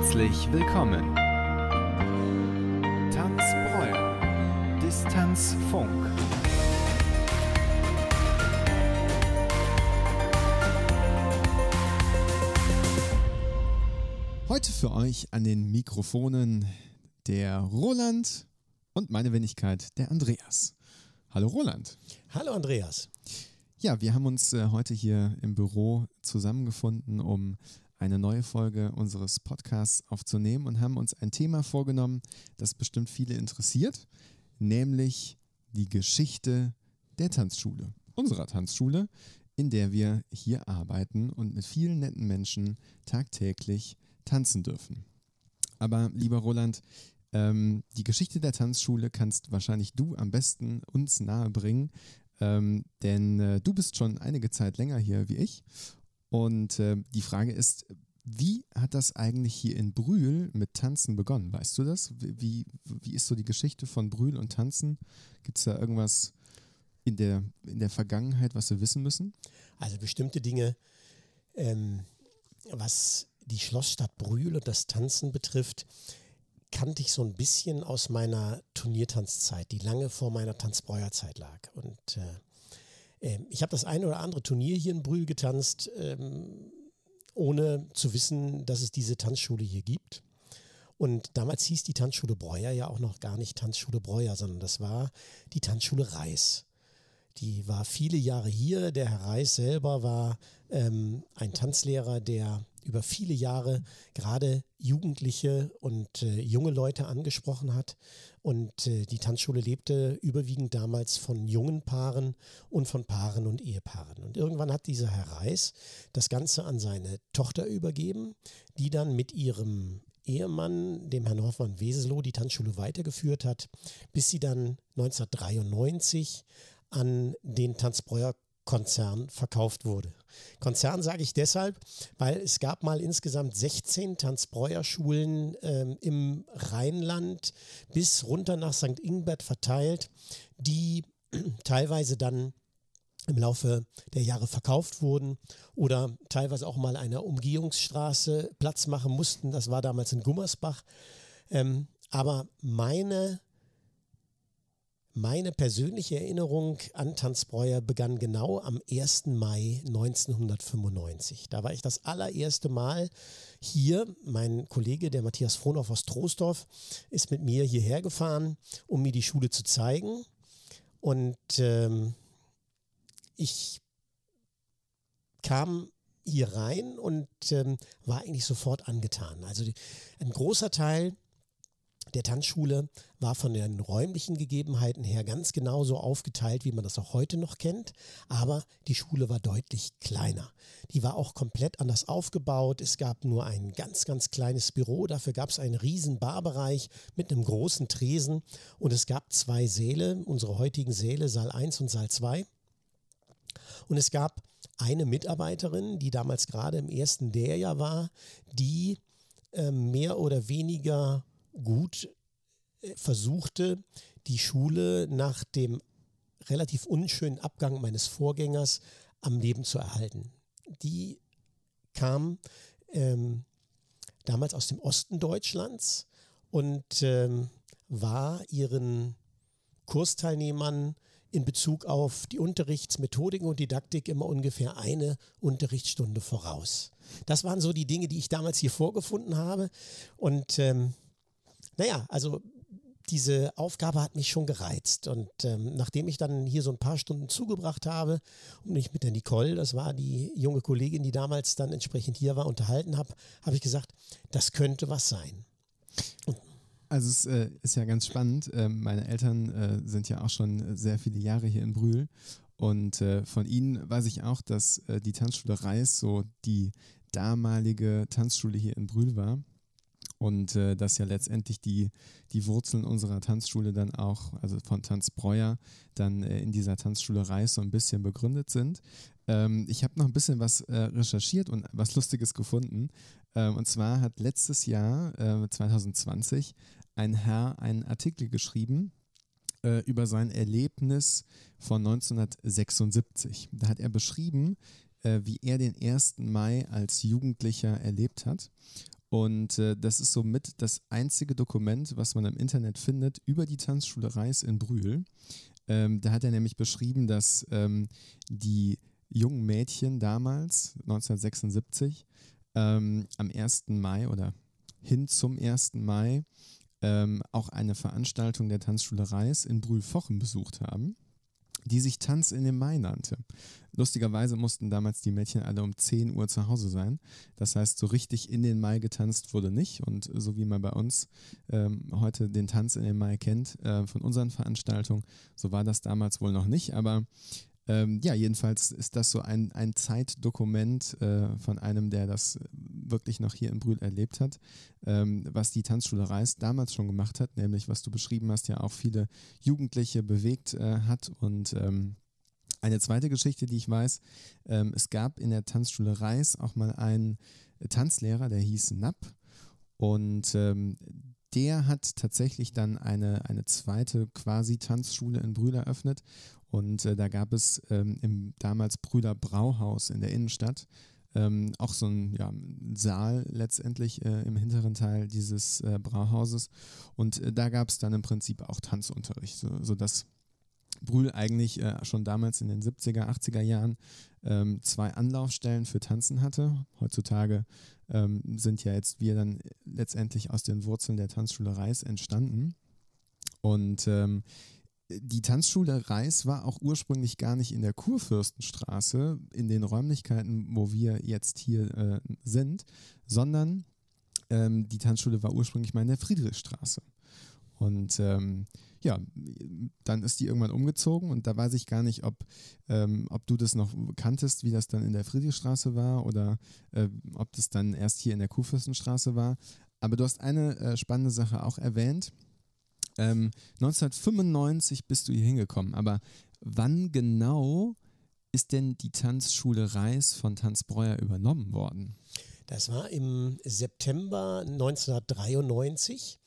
Herzlich willkommen. Tanzbräu. Distanzfunk. Heute für euch an den Mikrofonen der Roland und meine Wenigkeit, der Andreas. Hallo Roland. Hallo Andreas. Ja, wir haben uns äh, heute hier im Büro zusammengefunden, um eine neue Folge unseres Podcasts aufzunehmen und haben uns ein Thema vorgenommen, das bestimmt viele interessiert, nämlich die Geschichte der Tanzschule, unserer Tanzschule, in der wir hier arbeiten und mit vielen netten Menschen tagtäglich tanzen dürfen. Aber lieber Roland, ähm, die Geschichte der Tanzschule kannst wahrscheinlich du am besten uns nahebringen, ähm, denn äh, du bist schon einige Zeit länger hier wie ich. Und äh, die Frage ist, wie hat das eigentlich hier in Brühl mit Tanzen begonnen? Weißt du das? Wie, wie ist so die Geschichte von Brühl und Tanzen? Gibt es da irgendwas in der, in der Vergangenheit, was wir wissen müssen? Also bestimmte Dinge, ähm, was die Schlossstadt Brühl und das Tanzen betrifft, kannte ich so ein bisschen aus meiner Turniertanzzeit, die lange vor meiner Tanzbräuerzeit lag. Und äh, äh, ich habe das eine oder andere Turnier hier in Brühl getanzt, ähm, ohne zu wissen, dass es diese Tanzschule hier gibt. Und damals hieß die Tanzschule Breuer ja auch noch gar nicht Tanzschule Breuer, sondern das war die Tanzschule Reis. Die war viele Jahre hier. Der Herr Reis selber war ähm, ein Tanzlehrer, der über viele Jahre gerade Jugendliche und äh, junge Leute angesprochen hat. Und äh, die Tanzschule lebte überwiegend damals von jungen Paaren und von Paaren und Ehepaaren. Und irgendwann hat dieser Herr Reis das Ganze an seine Tochter übergeben, die dann mit ihrem Ehemann, dem Herrn Hoffmann-Weselow, die Tanzschule weitergeführt hat, bis sie dann 1993 an den Tanzbräuer Konzern verkauft wurde. Konzern sage ich deshalb, weil es gab mal insgesamt 16 Tanzbräuerschulen ähm, im Rheinland bis runter nach St. Ingbert verteilt, die teilweise dann im Laufe der Jahre verkauft wurden oder teilweise auch mal einer Umgehungsstraße Platz machen mussten. Das war damals in Gummersbach. Ähm, aber meine meine persönliche Erinnerung an Tanzbräuer begann genau am 1. Mai 1995. Da war ich das allererste Mal hier. Mein Kollege, der Matthias Frohnoff aus Troisdorf, ist mit mir hierher gefahren, um mir die Schule zu zeigen. Und ähm, ich kam hier rein und ähm, war eigentlich sofort angetan. Also die, ein großer Teil der Tanzschule war von den räumlichen Gegebenheiten her ganz genauso aufgeteilt, wie man das auch heute noch kennt, aber die Schule war deutlich kleiner. Die war auch komplett anders aufgebaut. Es gab nur ein ganz, ganz kleines Büro, dafür gab es einen riesen Barbereich mit einem großen Tresen und es gab zwei Säle, unsere heutigen Säle, Saal 1 und Saal 2. Und es gab eine Mitarbeiterin, die damals gerade im ersten Lehrjahr war, die äh, mehr oder weniger gut äh, versuchte, die Schule nach dem relativ unschönen Abgang meines Vorgängers am Leben zu erhalten. Die kam ähm, damals aus dem Osten Deutschlands und ähm, war ihren Kursteilnehmern in Bezug auf die Unterrichtsmethodiken und Didaktik immer ungefähr eine Unterrichtsstunde voraus. Das waren so die Dinge, die ich damals hier vorgefunden habe. Und ähm, naja, also diese Aufgabe hat mich schon gereizt. Und ähm, nachdem ich dann hier so ein paar Stunden zugebracht habe und mich mit der Nicole, das war die junge Kollegin, die damals dann entsprechend hier war, unterhalten habe, habe ich gesagt, das könnte was sein. Also es äh, ist ja ganz spannend. Äh, meine Eltern äh, sind ja auch schon sehr viele Jahre hier in Brühl. Und äh, von ihnen weiß ich auch, dass äh, die Tanzschule Reis so die damalige Tanzschule hier in Brühl war und äh, dass ja letztendlich die, die Wurzeln unserer Tanzschule dann auch, also von Tanzbreuer, dann äh, in dieser Tanzschule Reis so ein bisschen begründet sind. Ähm, ich habe noch ein bisschen was äh, recherchiert und was Lustiges gefunden. Ähm, und zwar hat letztes Jahr, 2020, äh, ein Herr einen Artikel geschrieben, äh, über sein Erlebnis von 1976. Da hat er beschrieben, äh, wie er den 1. Mai als Jugendlicher erlebt hat. Und äh, das ist somit das einzige Dokument, was man im Internet findet über die Tanzschule Reis in Brühl. Ähm, da hat er nämlich beschrieben, dass ähm, die jungen Mädchen damals, 1976, ähm, am 1. Mai oder hin zum 1. Mai ähm, auch eine Veranstaltung der Tanzschule Reis in Brühl-Fochen besucht haben die sich Tanz in den Mai nannte. Lustigerweise mussten damals die Mädchen alle um 10 Uhr zu Hause sein. Das heißt, so richtig in den Mai getanzt wurde nicht. Und so wie man bei uns ähm, heute den Tanz in den Mai kennt äh, von unseren Veranstaltungen, so war das damals wohl noch nicht. Aber ähm, ja, jedenfalls ist das so ein, ein Zeitdokument äh, von einem, der das wirklich noch hier in Brühl erlebt hat, ähm, was die Tanzschule Reis damals schon gemacht hat, nämlich was du beschrieben hast, ja auch viele Jugendliche bewegt äh, hat. Und ähm, eine zweite Geschichte, die ich weiß, ähm, es gab in der Tanzschule Reis auch mal einen Tanzlehrer, der hieß Napp. Und ähm, der hat tatsächlich dann eine, eine zweite quasi Tanzschule in Brühl eröffnet und äh, da gab es ähm, im damals Brüder Brauhaus in der Innenstadt ähm, auch so ein ja, Saal letztendlich äh, im hinteren Teil dieses äh, Brauhauses. Und äh, da gab es dann im Prinzip auch Tanzunterricht, so, sodass Brühl eigentlich äh, schon damals in den 70er, 80er Jahren ähm, zwei Anlaufstellen für Tanzen hatte. Heutzutage ähm, sind ja jetzt wir dann letztendlich aus den Wurzeln der Tanzschule Reis entstanden. Und ähm, die Tanzschule Reis war auch ursprünglich gar nicht in der Kurfürstenstraße, in den Räumlichkeiten, wo wir jetzt hier äh, sind, sondern ähm, die Tanzschule war ursprünglich mal in der Friedrichstraße. Und ähm, ja, dann ist die irgendwann umgezogen und da weiß ich gar nicht, ob, ähm, ob du das noch kanntest, wie das dann in der Friedrichstraße war oder äh, ob das dann erst hier in der Kurfürstenstraße war. Aber du hast eine äh, spannende Sache auch erwähnt. Ähm, 1995 bist du hier hingekommen, aber wann genau ist denn die Tanzschule Reis von Tanzbreuer übernommen worden? Das war im September 1993.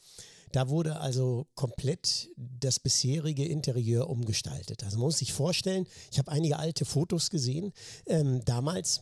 Da wurde also komplett das bisherige Interieur umgestaltet. Also man muss sich vorstellen, ich habe einige alte Fotos gesehen. Ähm, damals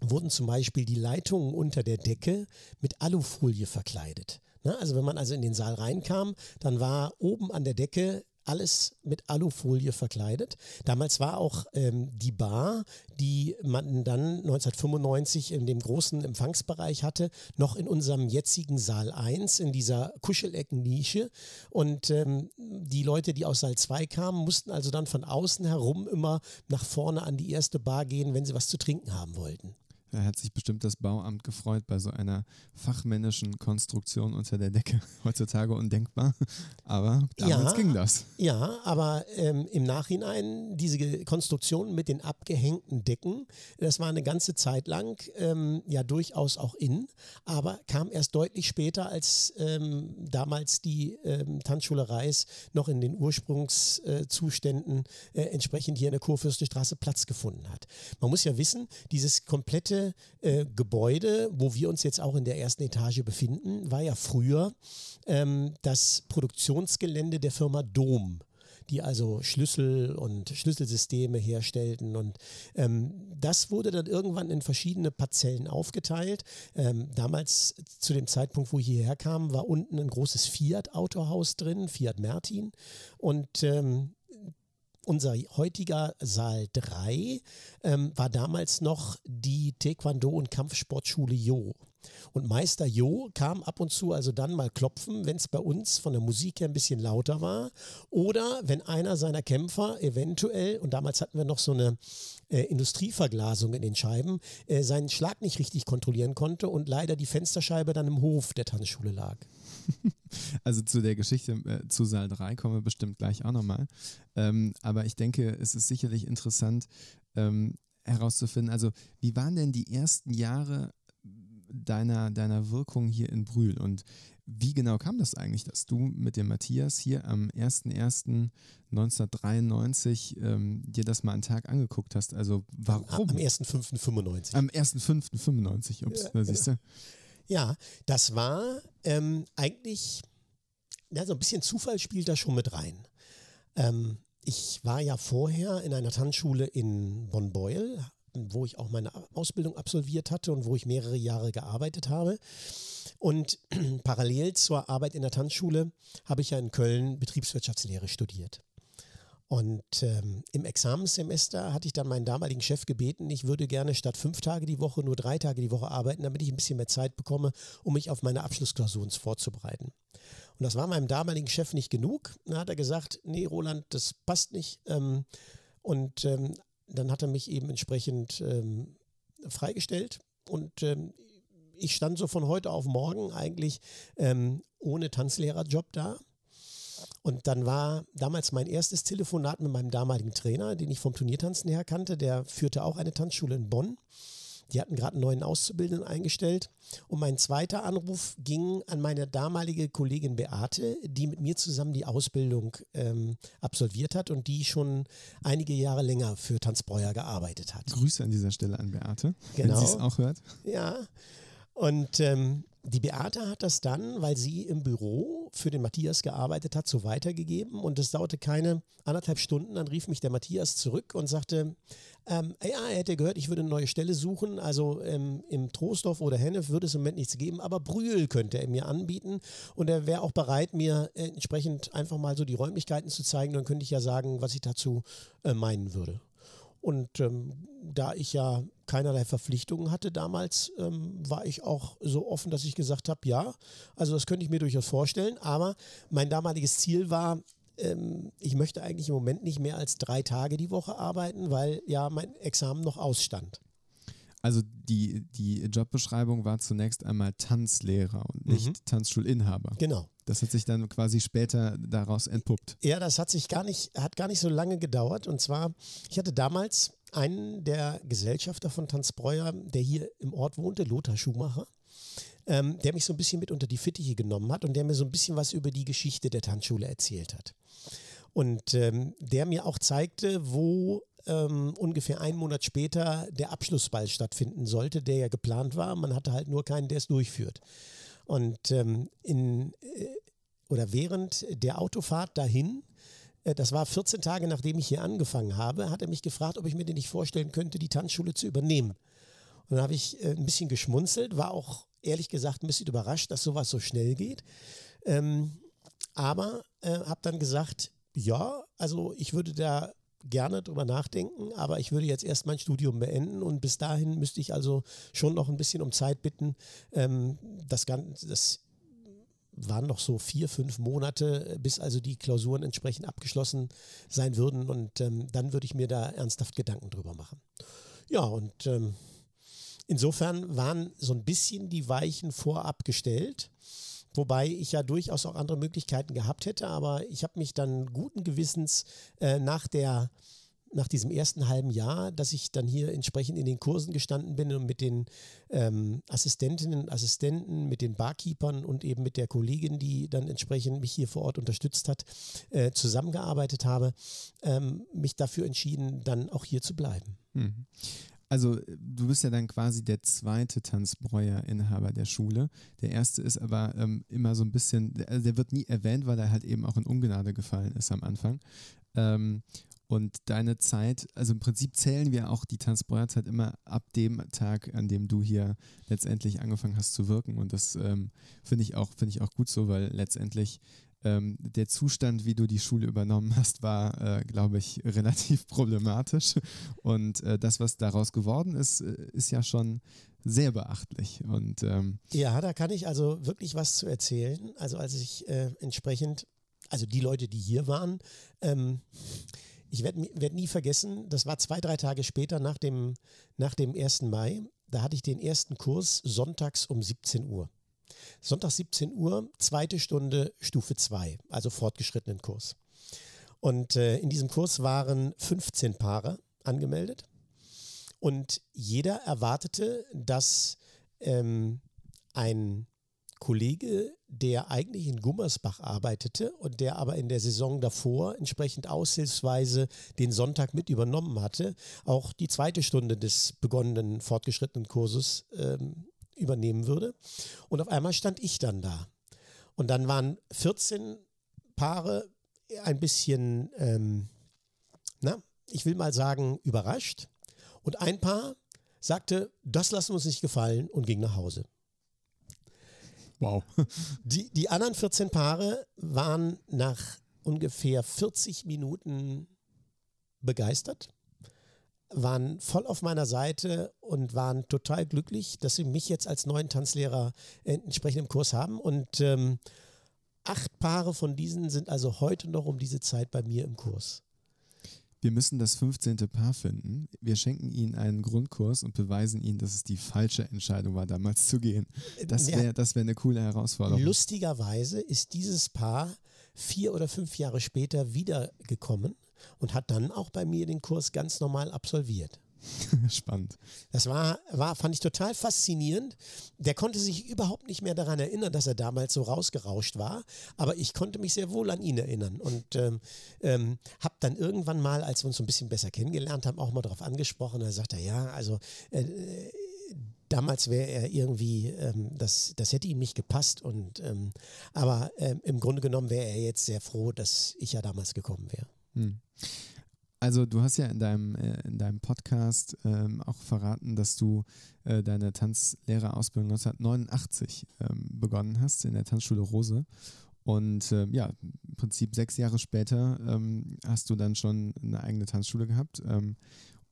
wurden zum Beispiel die Leitungen unter der Decke mit Alufolie verkleidet. Ne? Also wenn man also in den Saal reinkam, dann war oben an der Decke alles mit Alufolie verkleidet. Damals war auch ähm, die Bar, die man dann 1995 in dem großen Empfangsbereich hatte, noch in unserem jetzigen Saal 1, in dieser Kuschelecken-Nische. Und ähm, die Leute, die aus Saal 2 kamen, mussten also dann von außen herum immer nach vorne an die erste Bar gehen, wenn sie was zu trinken haben wollten. Da hat sich bestimmt das Bauamt gefreut bei so einer fachmännischen Konstruktion unter der Decke. Heutzutage undenkbar, aber damals ja, ging das. Ja, aber ähm, im Nachhinein diese Konstruktion mit den abgehängten Decken, das war eine ganze Zeit lang ähm, ja durchaus auch in, aber kam erst deutlich später, als ähm, damals die ähm, Tanzschule Reis noch in den Ursprungszuständen äh, entsprechend hier in der Kurfürstenstraße Platz gefunden hat. Man muss ja wissen, dieses komplette äh, Gebäude, wo wir uns jetzt auch in der ersten Etage befinden, war ja früher ähm, das Produktionsgelände der Firma Dom die also Schlüssel und Schlüsselsysteme herstellten. Und ähm, das wurde dann irgendwann in verschiedene Parzellen aufgeteilt. Ähm, damals, zu dem Zeitpunkt, wo ich hierher kam, war unten ein großes Fiat-Autohaus drin, Fiat Mertin. Und ähm, unser heutiger Saal 3 ähm, war damals noch die Taekwondo- und Kampfsportschule Jo. Und Meister Jo kam ab und zu also dann mal klopfen, wenn es bei uns von der Musik her ein bisschen lauter war. Oder wenn einer seiner Kämpfer eventuell, und damals hatten wir noch so eine äh, Industrieverglasung in den Scheiben, äh, seinen Schlag nicht richtig kontrollieren konnte und leider die Fensterscheibe dann im Hof der Tanzschule lag. Also zu der Geschichte äh, zu Saal 3 kommen wir bestimmt gleich auch nochmal. Ähm, aber ich denke, es ist sicherlich interessant ähm, herauszufinden, also wie waren denn die ersten Jahre deiner, deiner Wirkung hier in Brühl und wie genau kam das eigentlich, dass du mit dem Matthias hier am 01.01.1993 ähm, dir das mal einen Tag angeguckt hast? Also warum? Am 1.05.95. Am 1.05.95, ups, ja, da siehst du. Ja, das war ähm, eigentlich, ja, so ein bisschen Zufall spielt da schon mit rein. Ähm, ich war ja vorher in einer Tanzschule in Bonn-Beuel, wo ich auch meine Ausbildung absolviert hatte und wo ich mehrere Jahre gearbeitet habe. Und parallel zur Arbeit in der Tanzschule habe ich ja in Köln Betriebswirtschaftslehre studiert. Und ähm, im Examenssemester hatte ich dann meinen damaligen Chef gebeten, ich würde gerne statt fünf Tage die Woche nur drei Tage die Woche arbeiten, damit ich ein bisschen mehr Zeit bekomme, um mich auf meine Abschlussklausuren vorzubereiten. Und das war meinem damaligen Chef nicht genug. Dann hat er gesagt, nee, Roland, das passt nicht. Ähm, und ähm, dann hat er mich eben entsprechend ähm, freigestellt. Und ähm, ich stand so von heute auf morgen eigentlich ähm, ohne Tanzlehrerjob da. Und dann war damals mein erstes Telefonat mit meinem damaligen Trainer, den ich vom Turniertanzen her kannte. Der führte auch eine Tanzschule in Bonn. Die hatten gerade einen neuen Auszubildenden eingestellt. Und mein zweiter Anruf ging an meine damalige Kollegin Beate, die mit mir zusammen die Ausbildung ähm, absolviert hat und die schon einige Jahre länger für Tanzbreuer gearbeitet hat. Grüße an dieser Stelle an Beate, genau. wenn sie es auch hört. Ja. Und ähm, die Beate hat das dann, weil sie im Büro für den Matthias gearbeitet hat, so weitergegeben. Und es dauerte keine anderthalb Stunden. Dann rief mich der Matthias zurück und sagte, ähm, ja, er hätte gehört, ich würde eine neue Stelle suchen. Also ähm, im Troisdorf oder Hennef würde es im Moment nichts geben, aber Brühl könnte er mir anbieten. Und er wäre auch bereit, mir äh, entsprechend einfach mal so die Räumlichkeiten zu zeigen. Dann könnte ich ja sagen, was ich dazu äh, meinen würde. Und ähm, da ich ja keinerlei Verpflichtungen hatte damals, ähm, war ich auch so offen, dass ich gesagt habe, ja, also das könnte ich mir durchaus vorstellen. Aber mein damaliges Ziel war, ähm, ich möchte eigentlich im Moment nicht mehr als drei Tage die Woche arbeiten, weil ja mein Examen noch ausstand. Also die, die Jobbeschreibung war zunächst einmal Tanzlehrer und nicht mhm. Tanzschulinhaber. Genau. Das hat sich dann quasi später daraus entpuppt. Ja, das hat sich gar nicht, hat gar nicht so lange gedauert. Und zwar, ich hatte damals einen der Gesellschafter von Tanzbreuer, der hier im Ort wohnte, Lothar Schumacher, ähm, der mich so ein bisschen mit unter die Fittiche genommen hat und der mir so ein bisschen was über die Geschichte der Tanzschule erzählt hat. Und ähm, der mir auch zeigte, wo ähm, ungefähr einen Monat später der Abschlussball stattfinden sollte, der ja geplant war. Man hatte halt nur keinen, der es durchführt. Und ähm, in, äh, oder während der Autofahrt dahin, das war 14 Tage nachdem ich hier angefangen habe, hat er mich gefragt, ob ich mir den nicht vorstellen könnte, die Tanzschule zu übernehmen. Und dann habe ich äh, ein bisschen geschmunzelt, war auch ehrlich gesagt ein bisschen überrascht, dass sowas so schnell geht. Ähm, aber äh, habe dann gesagt, ja, also ich würde da gerne drüber nachdenken, aber ich würde jetzt erst mein Studium beenden und bis dahin müsste ich also schon noch ein bisschen um Zeit bitten. Ähm, das, Ganze, das waren noch so vier, fünf Monate, bis also die Klausuren entsprechend abgeschlossen sein würden und ähm, dann würde ich mir da ernsthaft Gedanken drüber machen. Ja, und ähm, insofern waren so ein bisschen die Weichen vorab gestellt. Wobei ich ja durchaus auch andere Möglichkeiten gehabt hätte, aber ich habe mich dann guten Gewissens äh, nach der nach diesem ersten halben Jahr, dass ich dann hier entsprechend in den Kursen gestanden bin und mit den ähm, Assistentinnen und Assistenten, mit den Barkeepern und eben mit der Kollegin, die dann entsprechend mich hier vor Ort unterstützt hat, äh, zusammengearbeitet habe, ähm, mich dafür entschieden, dann auch hier zu bleiben. Mhm. Also du bist ja dann quasi der zweite Tanzbreuer-Inhaber der Schule. Der erste ist aber ähm, immer so ein bisschen, also der wird nie erwähnt, weil er halt eben auch in Ungnade gefallen ist am Anfang. Ähm, und deine Zeit, also im Prinzip zählen wir auch die Tanzbreuerzeit immer ab dem Tag, an dem du hier letztendlich angefangen hast zu wirken. Und das ähm, finde ich, auch, find ich auch gut so, weil letztendlich ähm, der Zustand, wie du die Schule übernommen hast, war, äh, glaube ich, relativ problematisch. Und äh, das, was daraus geworden ist, äh, ist ja schon sehr beachtlich. Und, ähm ja, da kann ich also wirklich was zu erzählen. Also als ich äh, entsprechend, also die Leute, die hier waren, ähm, ich werde werd nie vergessen, das war zwei, drei Tage später nach dem, nach dem 1. Mai. Da hatte ich den ersten Kurs sonntags um 17 Uhr. Sonntag 17 Uhr, zweite Stunde Stufe 2, also fortgeschrittenen Kurs. Und äh, in diesem Kurs waren 15 Paare angemeldet und jeder erwartete, dass ähm, ein Kollege, der eigentlich in Gummersbach arbeitete und der aber in der Saison davor entsprechend aushilfsweise den Sonntag mit übernommen hatte, auch die zweite Stunde des begonnenen fortgeschrittenen Kurses ähm, übernehmen würde. Und auf einmal stand ich dann da. Und dann waren 14 Paare ein bisschen, ähm, na, ich will mal sagen, überrascht. Und ein Paar sagte, das lassen wir uns nicht gefallen und ging nach Hause. Wow. Die, die anderen 14 Paare waren nach ungefähr 40 Minuten begeistert, waren voll auf meiner Seite und waren total glücklich, dass sie mich jetzt als neuen Tanzlehrer entsprechend im Kurs haben. Und ähm, acht Paare von diesen sind also heute noch um diese Zeit bei mir im Kurs. Wir müssen das 15. Paar finden. Wir schenken ihnen einen Grundkurs und beweisen ihnen, dass es die falsche Entscheidung war, damals zu gehen. Das wäre Ja. das wär eine coole Herausforderung. Lustigerweise ist dieses Paar vier oder fünf Jahre später wiedergekommen und hat dann auch bei mir den Kurs ganz normal absolviert. Spannend. Das war, war, fand ich total faszinierend. Der konnte sich überhaupt nicht mehr daran erinnern, dass er damals so rausgerauscht war, aber ich konnte mich sehr wohl an ihn erinnern und ähm, ähm, habe dann irgendwann mal, als wir uns so ein bisschen besser kennengelernt haben, auch mal darauf angesprochen. Da sagte er, ja, also äh, damals wäre er irgendwie, ähm, das, das hätte ihm nicht gepasst und ähm, aber ähm, im Grunde genommen wäre er jetzt sehr froh, dass ich ja damals gekommen wäre. Hm. Also du hast ja in deinem, äh, in deinem Podcast ähm, auch verraten, dass du äh, deine Tanzlehrerausbildung 1989 ähm, begonnen hast in der Tanzschule Rose. Und ähm, ja, im Prinzip sechs Jahre später ähm, hast du dann schon eine eigene Tanzschule gehabt. Ähm,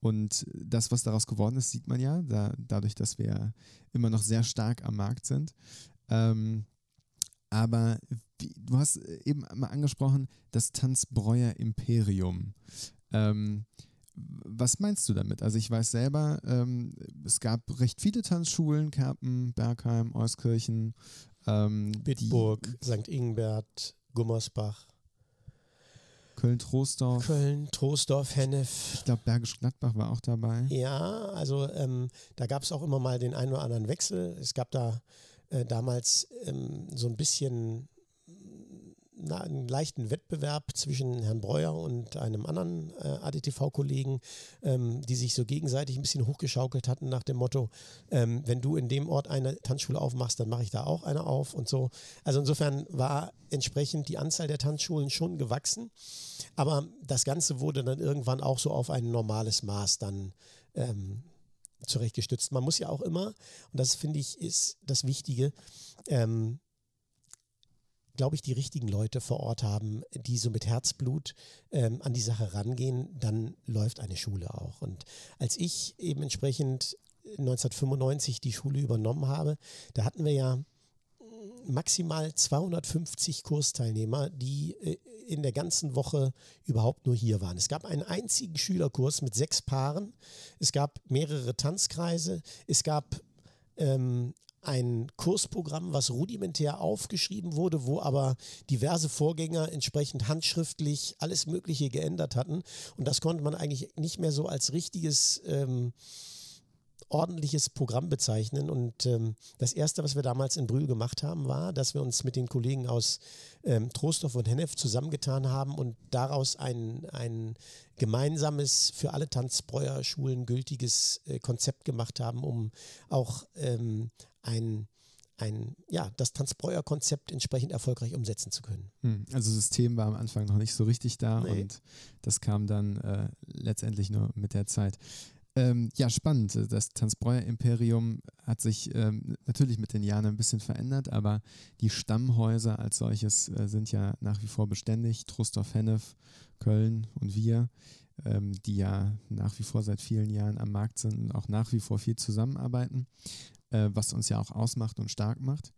und das, was daraus geworden ist, sieht man ja, da, dadurch, dass wir immer noch sehr stark am Markt sind. Ähm, aber du hast eben mal angesprochen, das Tanzbräuer Imperium. Ähm, was meinst du damit? Also ich weiß selber, ähm, es gab recht viele Tanzschulen, Kerpen, Bergheim, Euskirchen. Ähm, Bitburg, St. Ingbert, Gummersbach, Die, Köln-Troisdorf. Köln, Troisdorf, Hennef. Ich glaube, Bergisch Gladbach war auch dabei. Ja, also ähm, da gab es auch immer mal den einen oder anderen Wechsel. Es gab da äh, damals ähm, so ein bisschen na, einen leichten Wettbewerb zwischen Herrn Breuer und einem anderen äh, ADTV-Kollegen, ähm, die sich so gegenseitig ein bisschen hochgeschaukelt hatten nach dem Motto, ähm, wenn du in dem Ort eine Tanzschule aufmachst, dann mache ich da auch eine auf und so. Also insofern war entsprechend die Anzahl der Tanzschulen schon gewachsen, aber das Ganze wurde dann irgendwann auch so auf ein normales Maß dann ähm, zurechtgestützt. Man muss ja auch immer, und das finde ich ist das Wichtige, ähm, glaube ich, die richtigen Leute vor Ort haben, die so mit Herzblut ähm, an die Sache rangehen, dann läuft eine Schule auch. Und als ich eben entsprechend 1995 die Schule übernommen habe, da hatten wir ja maximal 250 Kursteilnehmer, die äh, in der ganzen Woche überhaupt nur hier waren. Es gab einen einzigen Schülerkurs mit sechs Paaren, es gab mehrere Tanzkreise, es gab ähm, ein Kursprogramm, was rudimentär aufgeschrieben wurde, wo aber diverse Vorgänger entsprechend handschriftlich alles Mögliche geändert hatten. Und das konnte man eigentlich nicht mehr so als richtiges ähm, ordentliches Programm bezeichnen. Und ähm, das Erste, was wir damals in Brühl gemacht haben, war, dass wir uns mit den Kollegen aus ähm, Trostorf und Hennef zusammengetan haben und daraus ein, ein gemeinsames, für alle Tanzbräuerschulen gültiges äh, Konzept gemacht haben, um auch ähm, ein ein, ja, das Tanzbräuer-Konzept entsprechend erfolgreich umsetzen zu können. Hm, Also System war am Anfang noch nicht so richtig da Nee. und das kam dann äh, letztendlich nur mit der Zeit. Ähm, ja, spannend. Das Tanzbräuer-Imperium hat sich ähm, natürlich mit den Jahren ein bisschen verändert, aber die Stammhäuser als solches äh, sind ja nach wie vor beständig. Trostorf, Hennef, Köln und wir, ähm, die ja nach wie vor seit vielen Jahren am Markt sind und auch nach wie vor viel zusammenarbeiten, was uns ja auch ausmacht und stark macht.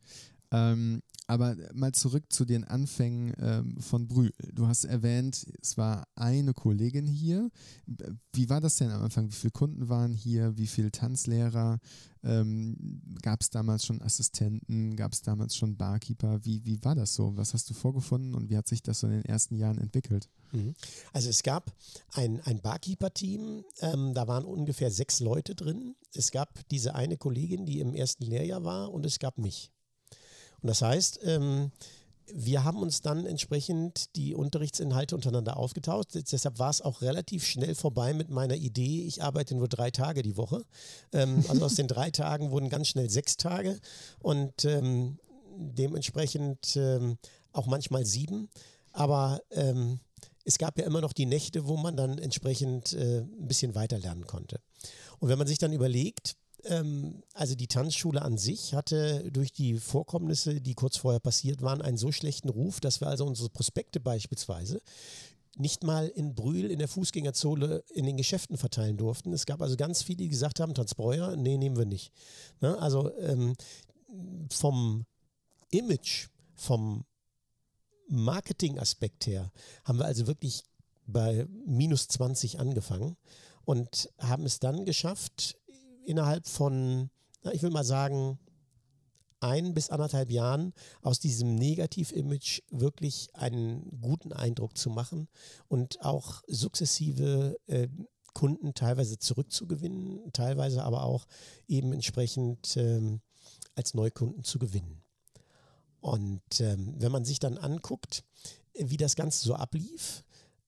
Ähm, aber mal zurück zu den Anfängen ähm, von Brühl. Du hast erwähnt, es war eine Kollegin hier. Wie war das denn am Anfang? Wie viele Kunden waren hier? Wie viele Tanzlehrer? Ähm, Gab es damals schon Assistenten? Gab es damals schon Barkeeper? Wie, wie war das so? Was hast du vorgefunden und wie hat sich das so in den ersten Jahren entwickelt? Also es gab ein, ein Barkeeper-Team, ähm, da waren ungefähr sechs Leute drin. Es gab diese eine Kollegin, die im ersten Lehrjahr war und es gab mich. Und das heißt, ähm, wir haben uns dann entsprechend die Unterrichtsinhalte untereinander aufgetauscht. Deshalb war es auch relativ schnell vorbei mit meiner Idee, ich arbeite nur drei Tage die Woche. Ähm, also aus den drei Tagen wurden ganz schnell sechs Tage und ähm, dementsprechend ähm, auch manchmal sieben. Aber ähm, es gab ja immer noch die Nächte, wo man dann entsprechend äh, ein bisschen weiter lernen konnte. Und wenn man sich dann überlegt, also die Tanzschule an sich hatte durch die Vorkommnisse, die kurz vorher passiert waren, einen so schlechten Ruf, dass wir also unsere Prospekte beispielsweise nicht mal in Brühl in der Fußgängerzone in den Geschäften verteilen durften. Es gab also ganz viele, die gesagt haben, Tanzbräuer, nee, nehmen wir nicht. Ne? Also ähm, vom Image, vom Marketing-Aspekt her haben wir also wirklich bei minus 20 angefangen und haben es dann geschafft, innerhalb von, ich will mal sagen, ein bis anderthalb Jahren aus diesem Negativ-Image wirklich einen guten Eindruck zu machen und auch sukzessive äh, Kunden teilweise zurückzugewinnen, teilweise aber auch eben entsprechend ähm, als Neukunden zu gewinnen. Und ähm, wenn man sich dann anguckt, wie das Ganze so ablief,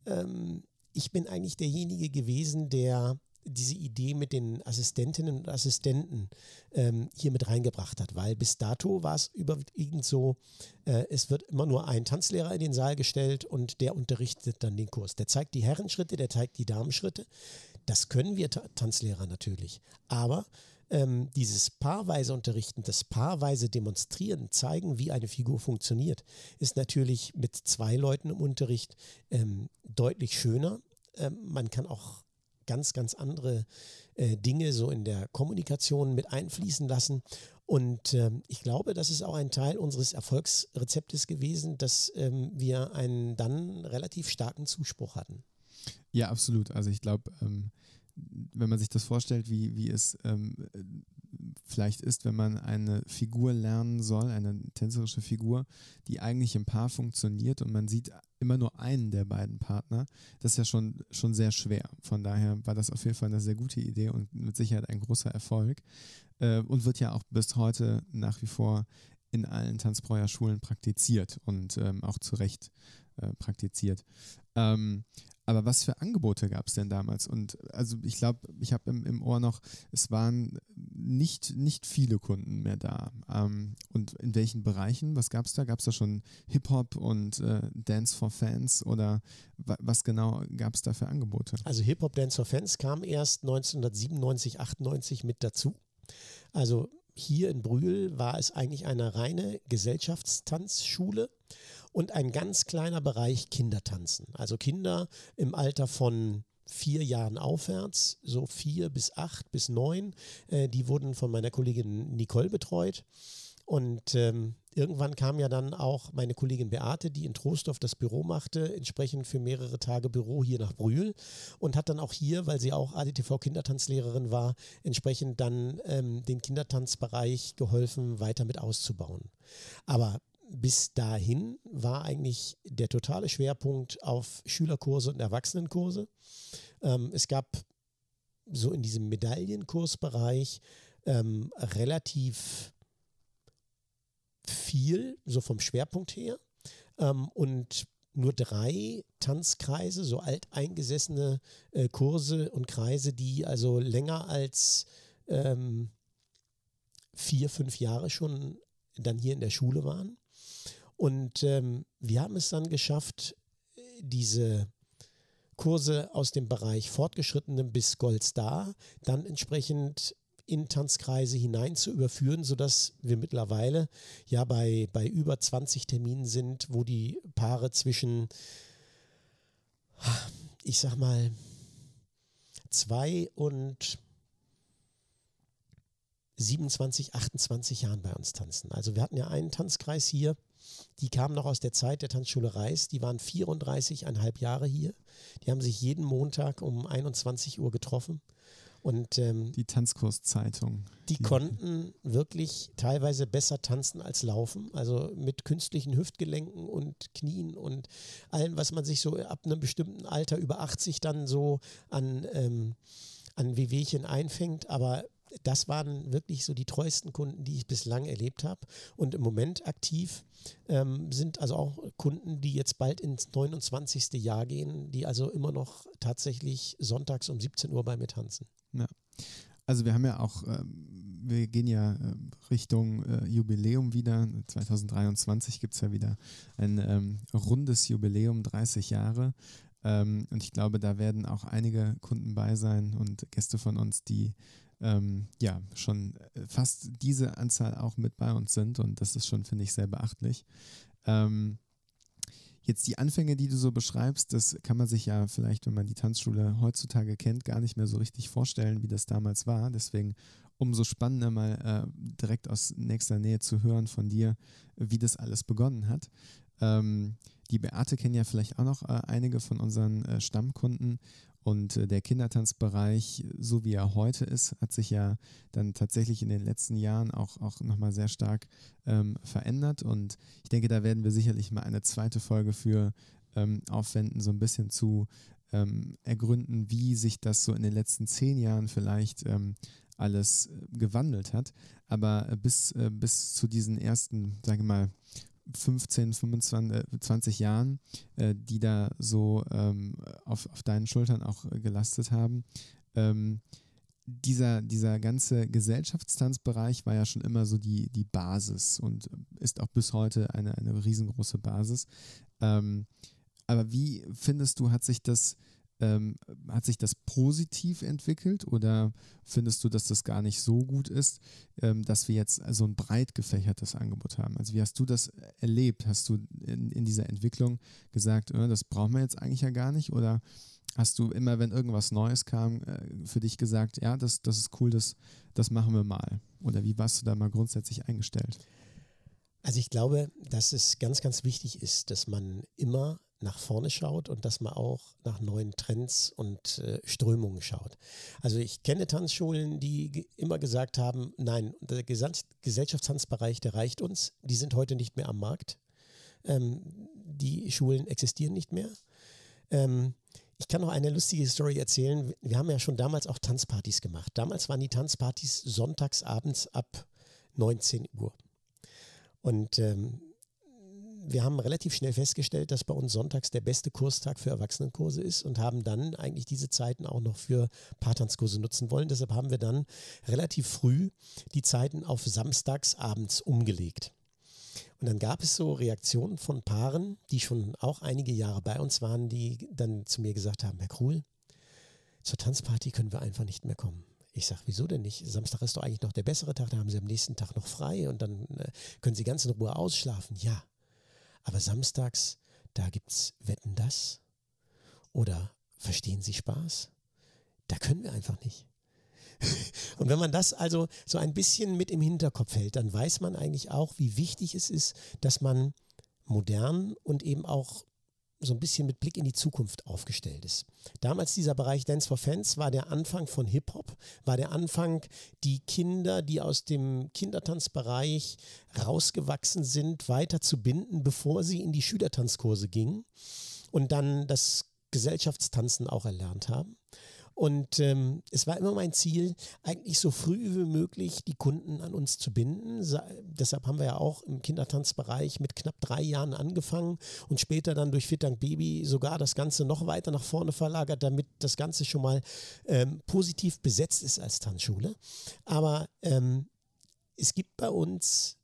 ähm, ich bin eigentlich derjenige gewesen, der diese Idee mit den Assistentinnen und Assistenten ähm, hier mit reingebracht hat, weil bis dato war es überwiegend so, äh, es wird immer nur ein Tanzlehrer in den Saal gestellt und der unterrichtet dann den Kurs. Der zeigt die Herrenschritte, der zeigt die Damenschritte. Das können wir Tanzlehrer natürlich, aber ähm, dieses paarweise Unterrichten, das paarweise Demonstrieren, zeigen, wie eine Figur funktioniert, ist natürlich mit zwei Leuten im Unterricht ähm, deutlich schöner. Ähm, man kann auch ganz, ganz andere äh, Dinge so in der Kommunikation mit einfließen lassen. Und ähm, ich glaube, das ist auch ein Teil unseres Erfolgsrezeptes gewesen, dass ähm, wir einen dann relativ starken Zuspruch hatten. Ja, absolut. Also ich glaube, ähm, wenn man sich das vorstellt, wie, wie es ähm, vielleicht ist, wenn man eine Figur lernen soll, eine tänzerische Figur, die eigentlich im Paar funktioniert und man sieht immer nur einen der beiden Partner, das ist ja schon, schon sehr schwer. Von daher war das auf jeden Fall eine sehr gute Idee und mit Sicherheit ein großer Erfolg äh, und wird ja auch bis heute nach wie vor in allen Tanzbräuerschulen praktiziert und ähm, auch zu Recht äh, praktiziert. Ähm, aber was für Angebote gab es denn damals? Und also ich glaube, ich habe im, im Ohr noch, es waren nicht, nicht viele Kunden mehr da. Ähm, und in welchen Bereichen? Was gab es da? Gab es da schon Hip-Hop und äh, Dance for Fans oder was genau gab es da für Angebote? Also Hip-Hop Dance for Fans kam erst 1997, 98 mit dazu. Also hier in Brühl war es eigentlich eine reine Gesellschaftstanzschule und ein ganz kleiner Bereich Kindertanzen. Also Kinder im Alter von vier Jahren aufwärts, so vier bis acht bis neun, äh, die wurden von meiner Kollegin Nicole betreut. Und ähm, irgendwann kam ja dann auch meine Kollegin Beate, die in Trostorf das Büro machte, entsprechend für mehrere Tage Büro hier nach Brühl und hat dann auch hier, weil sie auch ADTV Kindertanzlehrerin war, entsprechend dann ähm, den Kindertanzbereich geholfen, weiter mit auszubauen. Aber bis dahin war eigentlich der totale Schwerpunkt auf Schülerkurse und Erwachsenenkurse. Ähm, es gab so in diesem Medaillenkursbereich ähm, relativ viel, so vom Schwerpunkt her. Ähm, und nur drei Tanzkreise, so alteingesessene äh, Kurse und Kreise, die also länger als ähm, vier, fünf Jahre schon dann hier in der Schule waren. Und ähm, wir haben es dann geschafft, diese Kurse aus dem Bereich Fortgeschrittenem bis Goldstar dann entsprechend in Tanzkreise hinein zu überführen, sodass wir mittlerweile ja bei, bei über 20 Terminen sind, wo die Paare zwischen, ich sag mal, zwei und 27, 28 Jahren bei uns tanzen. Also wir hatten ja einen Tanzkreis hier, die kamen noch aus der Zeit der Tanzschule Reis. Die waren 34,5 Jahre hier. Die haben sich jeden Montag um 21 Uhr getroffen. Und, ähm, die Tanzkurszeitung. Die, die, konnten wirklich teilweise besser tanzen als laufen. Also mit künstlichen Hüftgelenken und Knien und allem, was man sich so ab einem bestimmten Alter über 80 dann so an, ähm, an Wehwehchen einfängt. Aber das waren wirklich so die treuesten Kunden, die ich bislang erlebt habe. Und im Moment aktiv ähm, sind also auch Kunden, die jetzt bald ins 29. Jahr gehen, die also immer noch tatsächlich sonntags um 17 Uhr bei mir tanzen. Ja. Also wir haben ja auch, ähm, wir gehen ja äh, Richtung äh, Jubiläum wieder. 2023 gibt es ja wieder ein ähm, rundes Jubiläum, 30 Jahre. Ähm, und ich glaube, da werden auch einige Kunden bei sein und Gäste von uns, die ähm, ja schon äh, fast diese Anzahl auch mit bei uns sind und das ist schon, finde ich, sehr beachtlich. Ähm, Jetzt die Anfänge, die du so beschreibst, das kann man sich ja vielleicht, wenn man die Tanzschule heutzutage kennt, gar nicht mehr so richtig vorstellen, wie das damals war. Deswegen umso spannender mal äh, direkt aus nächster Nähe zu hören von dir, wie das alles begonnen hat. Ähm, die Beate kennen ja vielleicht auch noch äh, einige von unseren äh, Stammkunden und äh, der Kindertanzbereich, so wie er heute ist, hat sich ja dann tatsächlich in den letzten Jahren auch, auch nochmal sehr stark ähm, verändert. Und ich denke, da werden wir sicherlich mal eine zweite Folge für ähm, aufwenden, so ein bisschen zu ähm, ergründen, wie sich das so in den letzten zehn Jahren vielleicht ähm, alles äh, gewandelt hat. Aber äh, bis, äh, bis zu diesen ersten, sage ich mal, 15, 25, 20 Jahren, äh, die da so ähm, auf, auf deinen Schultern auch äh, gelastet haben. Ähm, dieser, dieser ganze Gesellschaftstanzbereich war ja schon immer so die, die Basis und ist auch bis heute eine, eine riesengroße Basis. Ähm, aber wie findest du, hat sich das ähm, hat sich das positiv entwickelt oder findest du, dass das gar nicht so gut ist, ähm, dass wir jetzt so ein breit gefächertes Angebot haben? Also wie hast du das erlebt? Hast du in, in dieser Entwicklung gesagt, äh, das brauchen wir jetzt eigentlich ja gar nicht? Oder hast du immer, wenn irgendwas Neues kam, äh, für dich gesagt, ja, das, das ist cool, das, das machen wir mal? Oder wie warst du da mal grundsätzlich eingestellt? Also ich glaube, dass es ganz, ganz wichtig ist, dass man immer nach vorne schaut und dass man auch nach neuen Trends und äh, Strömungen schaut. Also ich kenne Tanzschulen, die immer gesagt haben, nein, der Gesellschaftstanzbereich, der reicht uns, die sind heute nicht mehr am Markt. Ähm, die Schulen existieren nicht mehr. Ähm, ich kann noch eine lustige Story erzählen. Wir haben ja schon damals auch Tanzpartys gemacht. Damals waren die Tanzpartys sonntags abends ab 19 Uhr. Und ähm, wir haben relativ schnell festgestellt, dass bei uns sonntags der beste Kurstag für Erwachsenenkurse ist und haben dann eigentlich diese Zeiten auch noch für Paartanzkurse nutzen wollen. Deshalb haben wir dann relativ früh die Zeiten auf samstags abends umgelegt. Und dann gab es so Reaktionen von Paaren, die schon auch einige Jahre bei uns waren, die dann zu mir gesagt haben, Herr Krul, zur Tanzparty können wir einfach nicht mehr kommen. Ich sage, wieso denn nicht? Samstag ist doch eigentlich noch der bessere Tag, da haben Sie am nächsten Tag noch frei und dann äh, können Sie ganz in Ruhe ausschlafen. Ja, aber samstags, da gibt es Wetten das oder Verstehen Sie Spaß? Da können wir einfach nicht. Und wenn man das also so ein bisschen mit im Hinterkopf hält, dann weiß man eigentlich auch, wie wichtig es ist, dass man modern und eben auch so ein bisschen mit Blick in die Zukunft aufgestellt ist. Damals dieser Bereich Dance for Fans war der Anfang von Hip-Hop, war der Anfang, die Kinder, die aus dem Kindertanzbereich rausgewachsen sind, weiter zu binden, bevor sie in die Schülertanzkurse gingen und dann das Gesellschaftstanzen auch erlernt haben. Und ähm, es war immer mein Ziel, eigentlich so früh wie möglich die Kunden an uns zu binden. Sa deshalb haben wir ja auch im Kindertanzbereich mit knapp drei Jahren angefangen und später dann durch Fit Dank Baby sogar das Ganze noch weiter nach vorne verlagert, damit das Ganze schon mal ähm, positiv besetzt ist als Tanzschule. Aber ähm, es gibt bei uns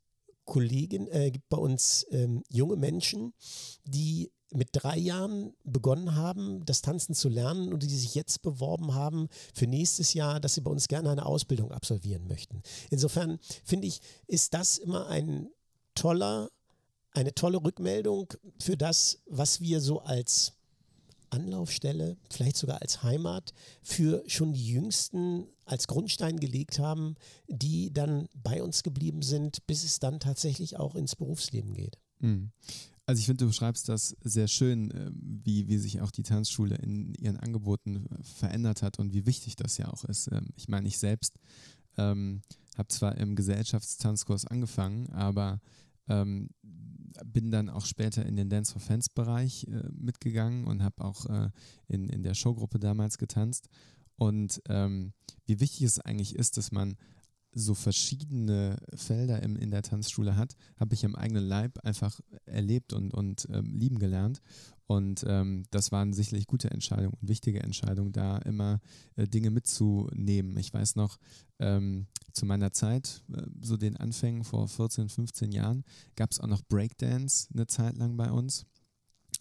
Kollegen, äh, gibt bei uns ähm, junge Menschen, die mit drei Jahren begonnen haben, das Tanzen zu lernen und die sich jetzt beworben haben für nächstes Jahr, dass sie bei uns gerne eine Ausbildung absolvieren möchten. Insofern finde ich, ist das immer ein toller, eine tolle Rückmeldung für das, was wir so als Anlaufstelle, vielleicht sogar als Heimat für schon die Jüngsten als Grundstein gelegt haben, die dann bei uns geblieben sind, bis es dann tatsächlich auch ins Berufsleben geht. Mhm. Also ich finde, du beschreibst das sehr schön, äh, wie, wie sich auch die Tanzschule in ihren Angeboten äh, verändert hat und wie wichtig das ja auch ist. Ähm, ich meine, ich selbst ähm, habe zwar im Gesellschaftstanzkurs angefangen, aber ähm, bin dann auch später in den Dance for Fans Bereich äh, mitgegangen und habe auch äh, in, in der Showgruppe damals getanzt. Und ähm, wie wichtig es eigentlich ist, dass man so verschiedene Felder im, in der Tanzschule hat, habe ich im eigenen Leib einfach erlebt und, und ähm, lieben gelernt. Und ähm, das waren sicherlich gute Entscheidungen und wichtige Entscheidungen, da immer äh, Dinge mitzunehmen. Ich weiß noch, ähm, zu meiner Zeit, äh, so den Anfängen vor 14, 15 Jahren, gab es auch noch Breakdance eine Zeit lang bei uns.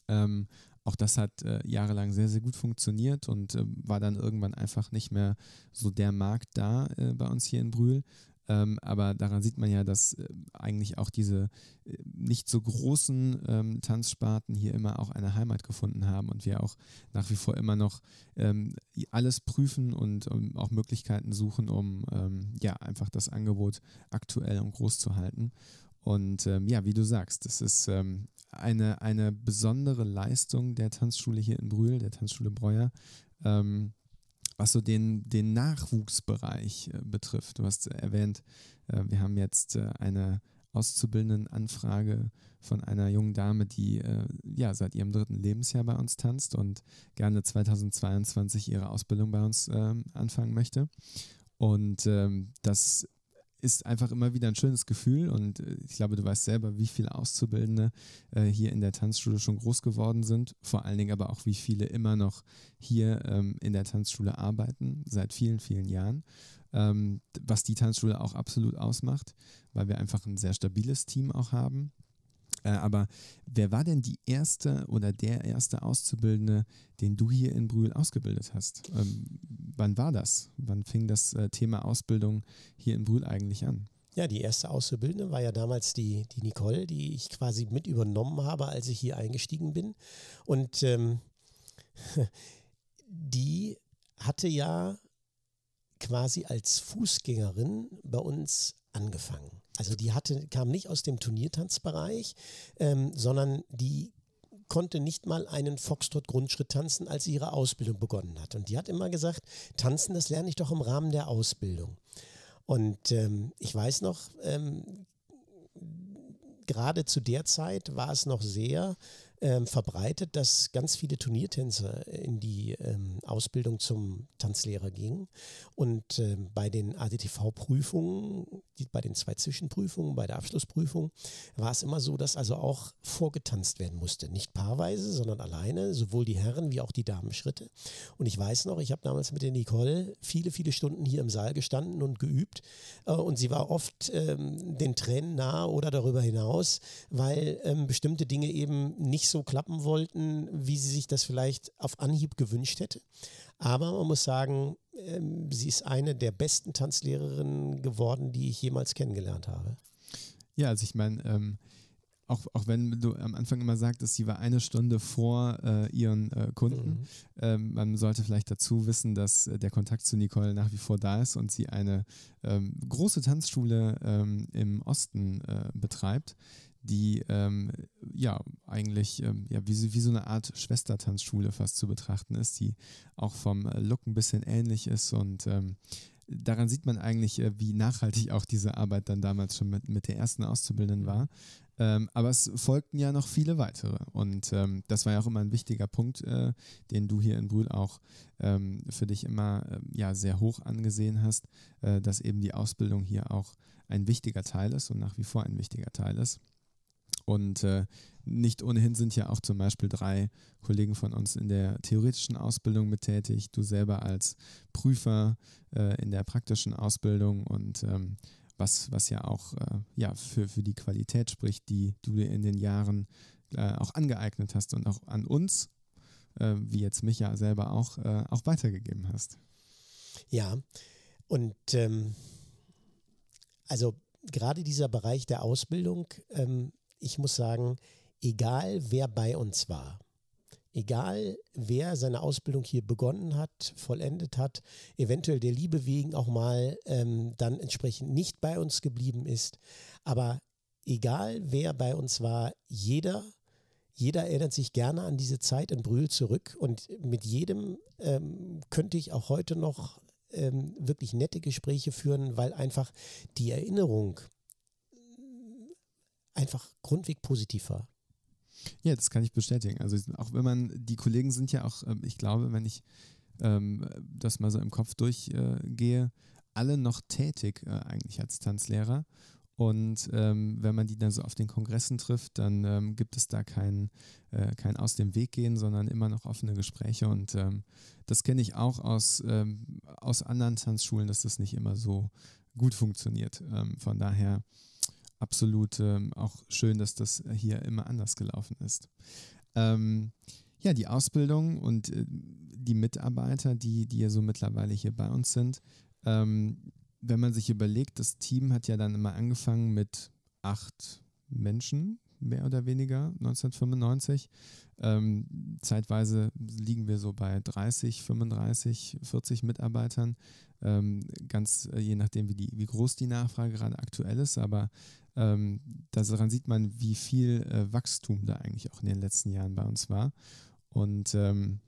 Ähm, auch das hat äh, jahrelang sehr, sehr gut funktioniert und äh, war dann irgendwann einfach nicht mehr so der Markt da äh, bei uns hier in Brühl. Ähm, aber daran sieht man ja, dass äh, eigentlich auch diese äh, nicht so großen ähm, Tanzsparten hier immer auch eine Heimat gefunden haben und wir auch nach wie vor immer noch ähm, alles prüfen und um, auch Möglichkeiten suchen, um ähm, ja einfach das Angebot aktuell und groß zu halten. Und ähm, ja, wie du sagst, das ist ähm, eine, eine besondere Leistung der Tanzschule hier in Brühl, der Tanzschule Breuer. Ähm, was so den, den Nachwuchsbereich äh, betrifft. Du hast erwähnt, äh, wir haben jetzt äh, eine Auszubildendenanfrage von einer jungen Dame, die äh, ja seit ihrem dritten Lebensjahr bei uns tanzt und gerne 2022 ihre Ausbildung bei uns ähm, anfangen möchte. Und ähm, das ist einfach immer wieder ein schönes Gefühl und äh, ich glaube, du weißt selber, wie viele Auszubildende äh, hier in der Tanzschule schon groß geworden sind, vor allen Dingen aber auch, wie viele immer noch hier ähm, in der Tanzschule arbeiten, seit vielen, vielen Jahren, ähm, was die Tanzschule auch absolut ausmacht, weil wir einfach ein sehr stabiles Team auch haben aber wer war denn die erste oder der erste Auszubildende, den du hier in Brühl ausgebildet hast? Ähm, wann war das? Wann fing das äh, Thema Ausbildung hier in Brühl eigentlich an? Ja, die erste Auszubildende war ja damals die, die Nicole, die ich quasi mit übernommen habe, als ich hier eingestiegen bin. Und ähm, die hatte ja quasi als Fußgängerin bei uns angefangen. Also die hatte, kam nicht aus dem Turniertanzbereich, ähm, sondern die konnte nicht mal einen Foxtrot-Grundschritt tanzen, als sie ihre Ausbildung begonnen hat. Und die hat immer gesagt, tanzen, das lerne ich doch im Rahmen der Ausbildung. Und ähm, ich weiß noch, ähm, gerade zu der Zeit war es noch sehr ähm, verbreitet, dass ganz viele Turniertänzer in die ähm, Ausbildung zum Tanzlehrer gingen. Und ähm, bei den ADTV-Prüfungen, bei den zwei Zwischenprüfungen, bei der Abschlussprüfung, war es immer so, dass also auch vorgetanzt werden musste. Nicht paarweise, sondern alleine, sowohl die Herren wie auch die Damenschritte. Und ich weiß noch, ich habe damals mit der Nicole viele, viele Stunden hier im Saal gestanden und geübt. Äh, und sie war oft ähm, den Tränen nah oder darüber hinaus, weil ähm, bestimmte Dinge eben nicht so klappen wollten, wie sie sich das vielleicht auf Anhieb gewünscht hätte. Aber man muss sagen, ähm, sie ist eine der besten Tanzlehrerinnen geworden, die ich jemals kennengelernt habe. Ja, also ich meine, ähm, auch, auch wenn du am Anfang immer sagtest, sie war eine Stunde vor äh, ihren äh, Kunden, mhm. ähm, man sollte vielleicht dazu wissen, dass äh, der Kontakt zu Nicole nach wie vor da ist und sie eine ähm, große Tanzschule ähm, im Osten äh, betreibt, die ähm, ja eigentlich ähm, ja, wie, wie so eine Art Schwestertanzschule fast zu betrachten ist, die auch vom Look ein bisschen ähnlich ist und ähm, daran sieht man eigentlich, äh, wie nachhaltig auch diese Arbeit dann damals schon mit, mit der ersten Auszubildenden war. Ähm, aber es folgten ja noch viele weitere. Und ähm, das war ja auch immer ein wichtiger Punkt, äh, den du hier in Brühl auch ähm, für dich immer äh, ja, sehr hoch angesehen hast, äh, dass eben die Ausbildung hier auch ein wichtiger Teil ist und nach wie vor ein wichtiger Teil ist. Und äh, nicht ohnehin sind ja auch zum Beispiel drei Kollegen von uns in der theoretischen Ausbildung mit tätig, du selber als Prüfer äh, in der praktischen Ausbildung. Und ähm, was, was ja auch äh, ja, für, für die Qualität spricht, die du dir in den Jahren äh, auch angeeignet hast und auch an uns, äh, wie jetzt mich ja selber auch, äh, auch weitergegeben hast. Ja, und ähm, also gerade dieser Bereich der Ausbildung, ähm, ich muss sagen, egal wer bei uns war, egal wer seine Ausbildung hier begonnen hat, vollendet hat, eventuell der Liebe wegen auch mal ähm, dann entsprechend nicht bei uns geblieben ist, aber egal wer bei uns war, jeder, jeder erinnert sich gerne an diese Zeit in Brühl zurück und mit jedem ähm, könnte ich auch heute noch ähm, wirklich nette Gespräche führen, weil einfach die Erinnerung einfach grundweg positiv war. Ja, das kann ich bestätigen. Also auch wenn man, die Kollegen sind ja auch, ähm, ich glaube, wenn ich ähm, das mal so im Kopf durchgehe, alle noch tätig äh, eigentlich als Tanzlehrer. Und ähm, wenn man die dann so auf den Kongressen trifft, dann ähm, gibt es da kein, äh, kein Aus dem Weg gehen, sondern immer noch offene Gespräche. Und ähm, das kenne ich auch aus, ähm, aus anderen Tanzschulen, dass das nicht immer so gut funktioniert. Ähm, von daher absolut ähm, auch schön, dass das hier immer anders gelaufen ist. Ähm, ja, die Ausbildung und äh, die Mitarbeiter, die, die ja so mittlerweile hier bei uns sind, ähm, wenn man sich überlegt, das Team hat ja dann immer angefangen mit acht Menschen, mehr oder weniger, 1995. Ähm, zeitweise liegen wir so bei 30, 35, 40 Mitarbeitern, ähm, ganz äh, je nachdem, wie, die, wie groß die Nachfrage gerade aktuell ist. Aber ähm, daran sieht man, wie viel äh, Wachstum da eigentlich auch in den letzten Jahren bei uns war. Und ähm,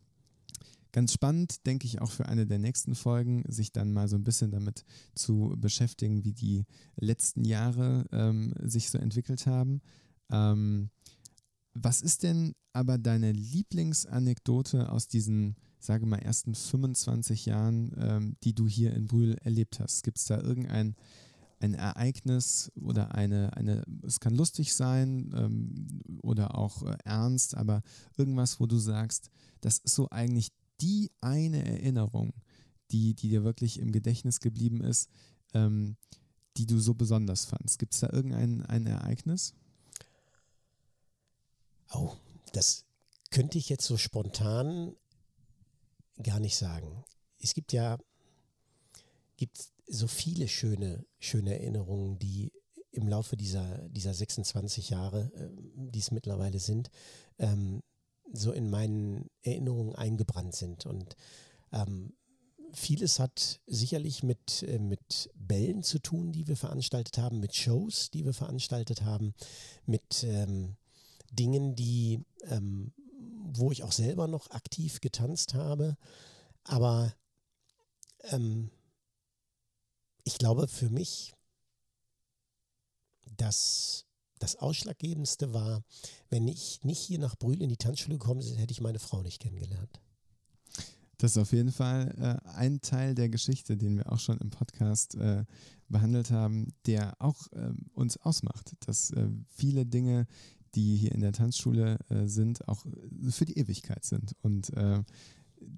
ganz spannend, denke ich, auch für eine der nächsten Folgen, sich dann mal so ein bisschen damit zu beschäftigen, wie die letzten Jahre ähm, sich so entwickelt haben. Ähm, was ist denn aber deine Lieblingsanekdote aus diesen, sage mal, ersten 25 Jahren, ähm, die du hier in Brühl erlebt hast? Gibt es da irgendein ein Ereignis oder eine, eine, es kann lustig sein ähm, oder auch äh, ernst, aber irgendwas, wo du sagst, das ist so eigentlich die eine Erinnerung, die, die dir wirklich im Gedächtnis geblieben ist, ähm, die du so besonders fandst. Gibt es da irgendein ein Ereignis? Oh, das könnte ich jetzt so spontan gar nicht sagen. Es gibt ja gibt so viele schöne, schöne Erinnerungen, die im Laufe dieser, dieser 26 Jahre, äh, die es mittlerweile sind, ähm, so in meinen Erinnerungen eingebrannt sind. Und ähm, vieles hat sicherlich mit, äh, mit Bällen zu tun, die wir veranstaltet haben, mit Shows, die wir veranstaltet haben, mit ähm, Dingen, die, ähm, wo ich auch selber noch aktiv getanzt habe. Aber ähm, ich glaube für mich, dass das Ausschlaggebendste war, wenn ich nicht hier nach Brühl in die Tanzschule gekommen bin, hätte ich meine Frau nicht kennengelernt. Das ist auf jeden Fall äh, ein Teil der Geschichte, den wir auch schon im Podcast äh, behandelt haben, der auch äh, uns ausmacht, dass äh, viele Dinge, die hier in der Tanzschule äh, sind, auch für die Ewigkeit sind. Und äh,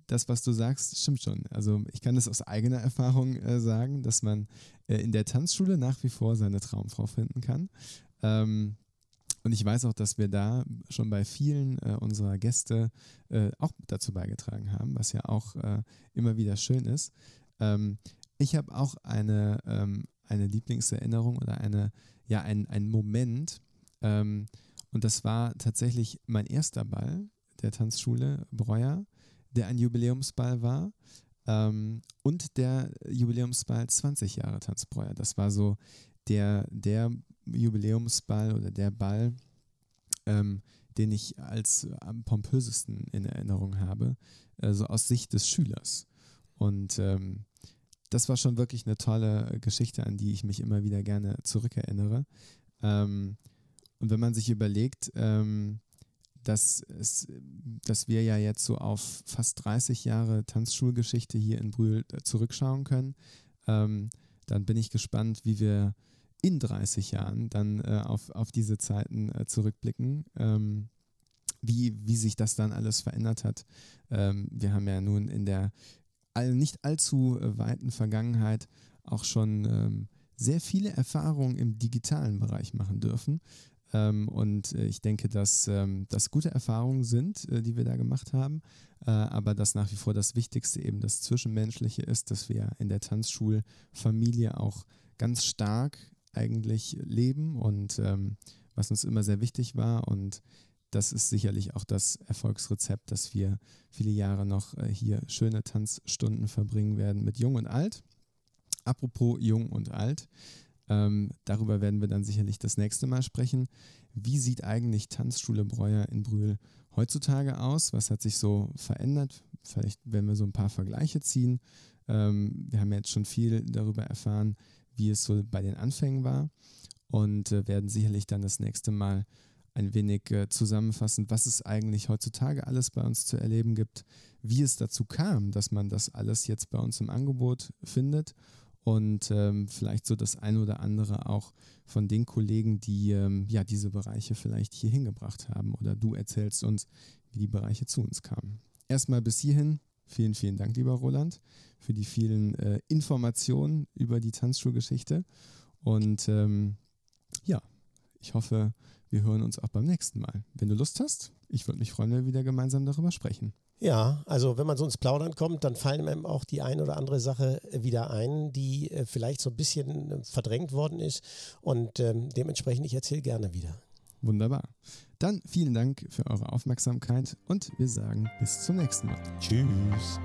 das, was du sagst, stimmt schon. Also ich kann das aus eigener Erfahrung äh, sagen, dass man äh, in der Tanzschule nach wie vor seine Traumfrau finden kann. Ähm, und ich weiß auch, dass wir da schon bei vielen äh, unserer Gäste äh, auch dazu beigetragen haben, was ja auch äh, immer wieder schön ist. Ähm, ich habe auch eine, ähm, eine Lieblingserinnerung oder eine, ja, ein, ein Moment. Ähm, und das war tatsächlich mein erster Ball der Tanzschule Breuer der ein Jubiläumsball war. Ähm, und der Jubiläumsball 20 Jahre Tanzbräuer. Das war so der, der Jubiläumsball oder der Ball, ähm, den ich als am pompösesten in Erinnerung habe, also aus Sicht des Schülers. Und ähm, das war schon wirklich eine tolle Geschichte, an die ich mich immer wieder gerne zurückerinnere. Ähm, und wenn man sich überlegt, ähm, dass, es, dass wir ja jetzt so auf fast 30 Jahre Tanzschulgeschichte hier in Brühl äh, zurückschauen können. Ähm, dann bin ich gespannt, wie wir in 30 Jahren dann äh, auf, auf diese Zeiten äh, zurückblicken. Ähm, wie, wie sich das dann alles verändert hat. Ähm, wir haben ja nun in der all, nicht allzu äh, weiten Vergangenheit auch schon ähm, sehr viele Erfahrungen im digitalen Bereich machen dürfen. Ähm, und äh, ich denke, dass ähm, das gute Erfahrungen sind, äh, die wir da gemacht haben, äh, aber dass nach wie vor das Wichtigste eben das Zwischenmenschliche ist, dass wir in der Tanzschulfamilie auch ganz stark eigentlich leben und ähm, was uns immer sehr wichtig war. Und das ist sicherlich auch das Erfolgsrezept, dass wir viele Jahre noch äh, hier schöne Tanzstunden verbringen werden mit Jung und Alt. Apropos Jung und Alt, ähm, darüber werden wir dann sicherlich das nächste Mal sprechen. Wie sieht eigentlich Tanzschule Breuer in Brühl heutzutage aus? Was hat sich so verändert? Vielleicht werden wir so ein paar Vergleiche ziehen. Ähm, wir haben jetzt schon viel darüber erfahren, wie es so bei den Anfängen war und äh, werden sicherlich dann das nächste Mal ein wenig äh, zusammenfassen, was es eigentlich heutzutage alles bei uns zu erleben gibt, wie es dazu kam, dass man das alles jetzt bei uns im Angebot findet und ähm, vielleicht so das eine oder andere auch von den Kollegen, die ähm, ja diese Bereiche vielleicht hier hingebracht haben oder du erzählst uns, wie die Bereiche zu uns kamen. Erstmal bis hierhin vielen, vielen Dank, lieber Roland, für die vielen äh, Informationen über die Tanzschulgeschichte und ähm, ja, ich hoffe, wir hören uns auch beim nächsten Mal. Wenn du Lust hast, ich würde mich freuen, wenn wir wieder gemeinsam darüber sprechen. Ja, also wenn man so ins Plaudern kommt, dann fallen einem auch die ein oder andere Sache wieder ein, die äh, vielleicht so ein bisschen äh, verdrängt worden ist. Und ähm, dementsprechend, ich erzähle gerne wieder. Wunderbar. Dann vielen Dank für eure Aufmerksamkeit und wir sagen bis zum nächsten Mal. Tschüss.